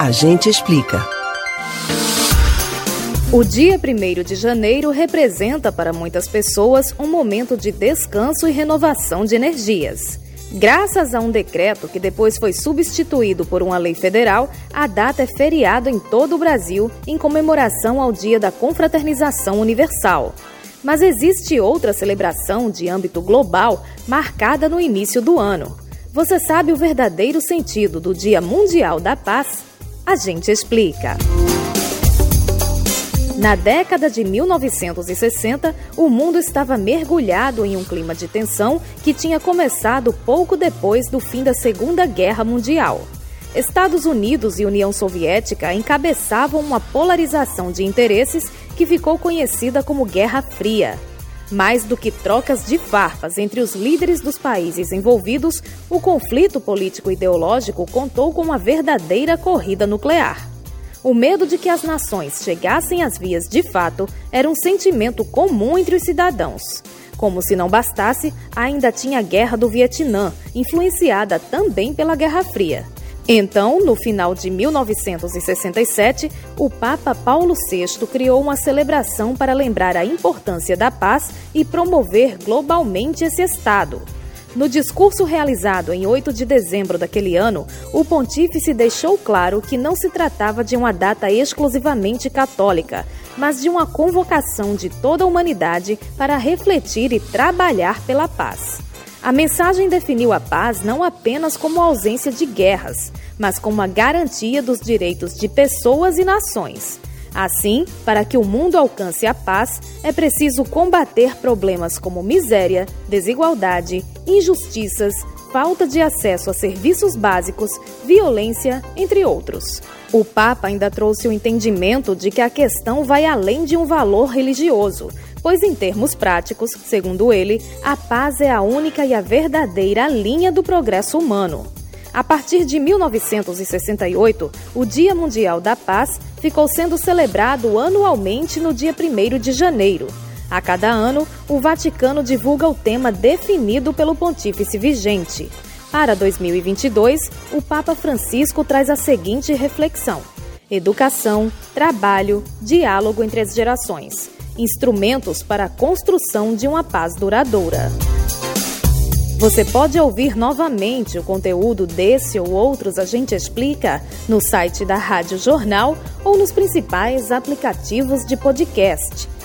A gente explica. O dia 1 de janeiro representa para muitas pessoas um momento de descanso e renovação de energias. Graças a um decreto que depois foi substituído por uma lei federal, a data é feriado em todo o Brasil em comemoração ao Dia da Confraternização Universal. Mas existe outra celebração de âmbito global marcada no início do ano. Você sabe o verdadeiro sentido do Dia Mundial da Paz? A gente explica. Na década de 1960, o mundo estava mergulhado em um clima de tensão que tinha começado pouco depois do fim da Segunda Guerra Mundial. Estados Unidos e União Soviética encabeçavam uma polarização de interesses que ficou conhecida como Guerra Fria. Mais do que trocas de farpas entre os líderes dos países envolvidos, o conflito político-ideológico contou com uma verdadeira corrida nuclear. O medo de que as nações chegassem às vias de fato era um sentimento comum entre os cidadãos. Como se não bastasse, ainda tinha a Guerra do Vietnã, influenciada também pela Guerra Fria. Então, no final de 1967, o Papa Paulo VI criou uma celebração para lembrar a importância da paz e promover globalmente esse Estado. No discurso realizado em 8 de dezembro daquele ano, o pontífice deixou claro que não se tratava de uma data exclusivamente católica, mas de uma convocação de toda a humanidade para refletir e trabalhar pela paz. A mensagem definiu a paz não apenas como ausência de guerras, mas como a garantia dos direitos de pessoas e nações. Assim, para que o mundo alcance a paz, é preciso combater problemas como miséria, desigualdade, injustiças, falta de acesso a serviços básicos, violência, entre outros. O Papa ainda trouxe o entendimento de que a questão vai além de um valor religioso, pois, em termos práticos, segundo ele, a paz é a única e a verdadeira linha do progresso humano. A partir de 1968, o Dia Mundial da Paz ficou sendo celebrado anualmente no dia 1 de janeiro. A cada ano, o Vaticano divulga o tema definido pelo pontífice vigente. Para 2022, o Papa Francisco traz a seguinte reflexão: educação, trabalho, diálogo entre as gerações instrumentos para a construção de uma paz duradoura. Você pode ouvir novamente o conteúdo desse ou outros A Gente Explica no site da Rádio Jornal ou nos principais aplicativos de podcast: